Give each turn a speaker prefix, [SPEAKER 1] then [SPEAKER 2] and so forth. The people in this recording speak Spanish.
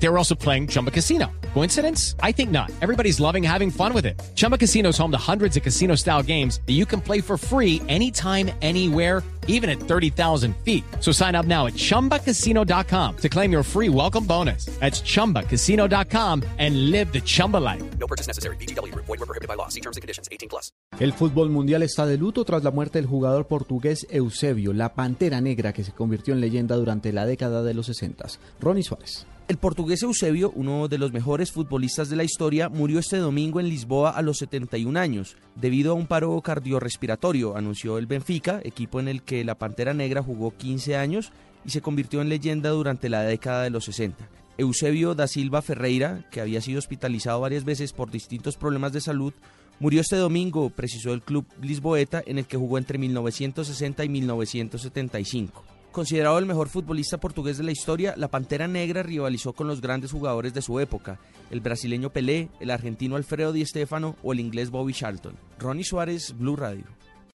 [SPEAKER 1] They were also playing Chumba Casino. Coincidence? I think not. Everybody's loving having fun with it. Chumba Casino is home to hundreds of casino style games that you can play for free anytime, anywhere, even at 30,000 feet. So sign up now at chumbacasino.com to claim your free welcome bonus. That's chumbacasino.com and live the Chumba life.
[SPEAKER 2] No purchase necessary. BGW. Void were prohibited by law. See terms and conditions. 18 plus.
[SPEAKER 3] El fútbol mundial está de luto tras la muerte del jugador portugués Eusebio, la pantera negra que se convirtió en leyenda durante la década de los 60. Ronnie Suárez.
[SPEAKER 4] El portugués Eusebio, uno de los mejores futbolistas de la historia, murió este domingo en Lisboa a los 71 años, debido a un paro cardiorrespiratorio, anunció el Benfica, equipo en el que la Pantera Negra jugó 15 años y se convirtió en leyenda durante la década de los 60. Eusebio da Silva Ferreira, que había sido hospitalizado varias veces por distintos problemas de salud, murió este domingo, precisó el club lisboeta, en el que jugó entre 1960 y 1975. Considerado el mejor futbolista portugués de la historia, la Pantera Negra rivalizó con los grandes jugadores de su época, el brasileño Pelé, el argentino Alfredo Di Stéfano o el inglés Bobby Charlton. Ronnie Suárez, Blue Radio.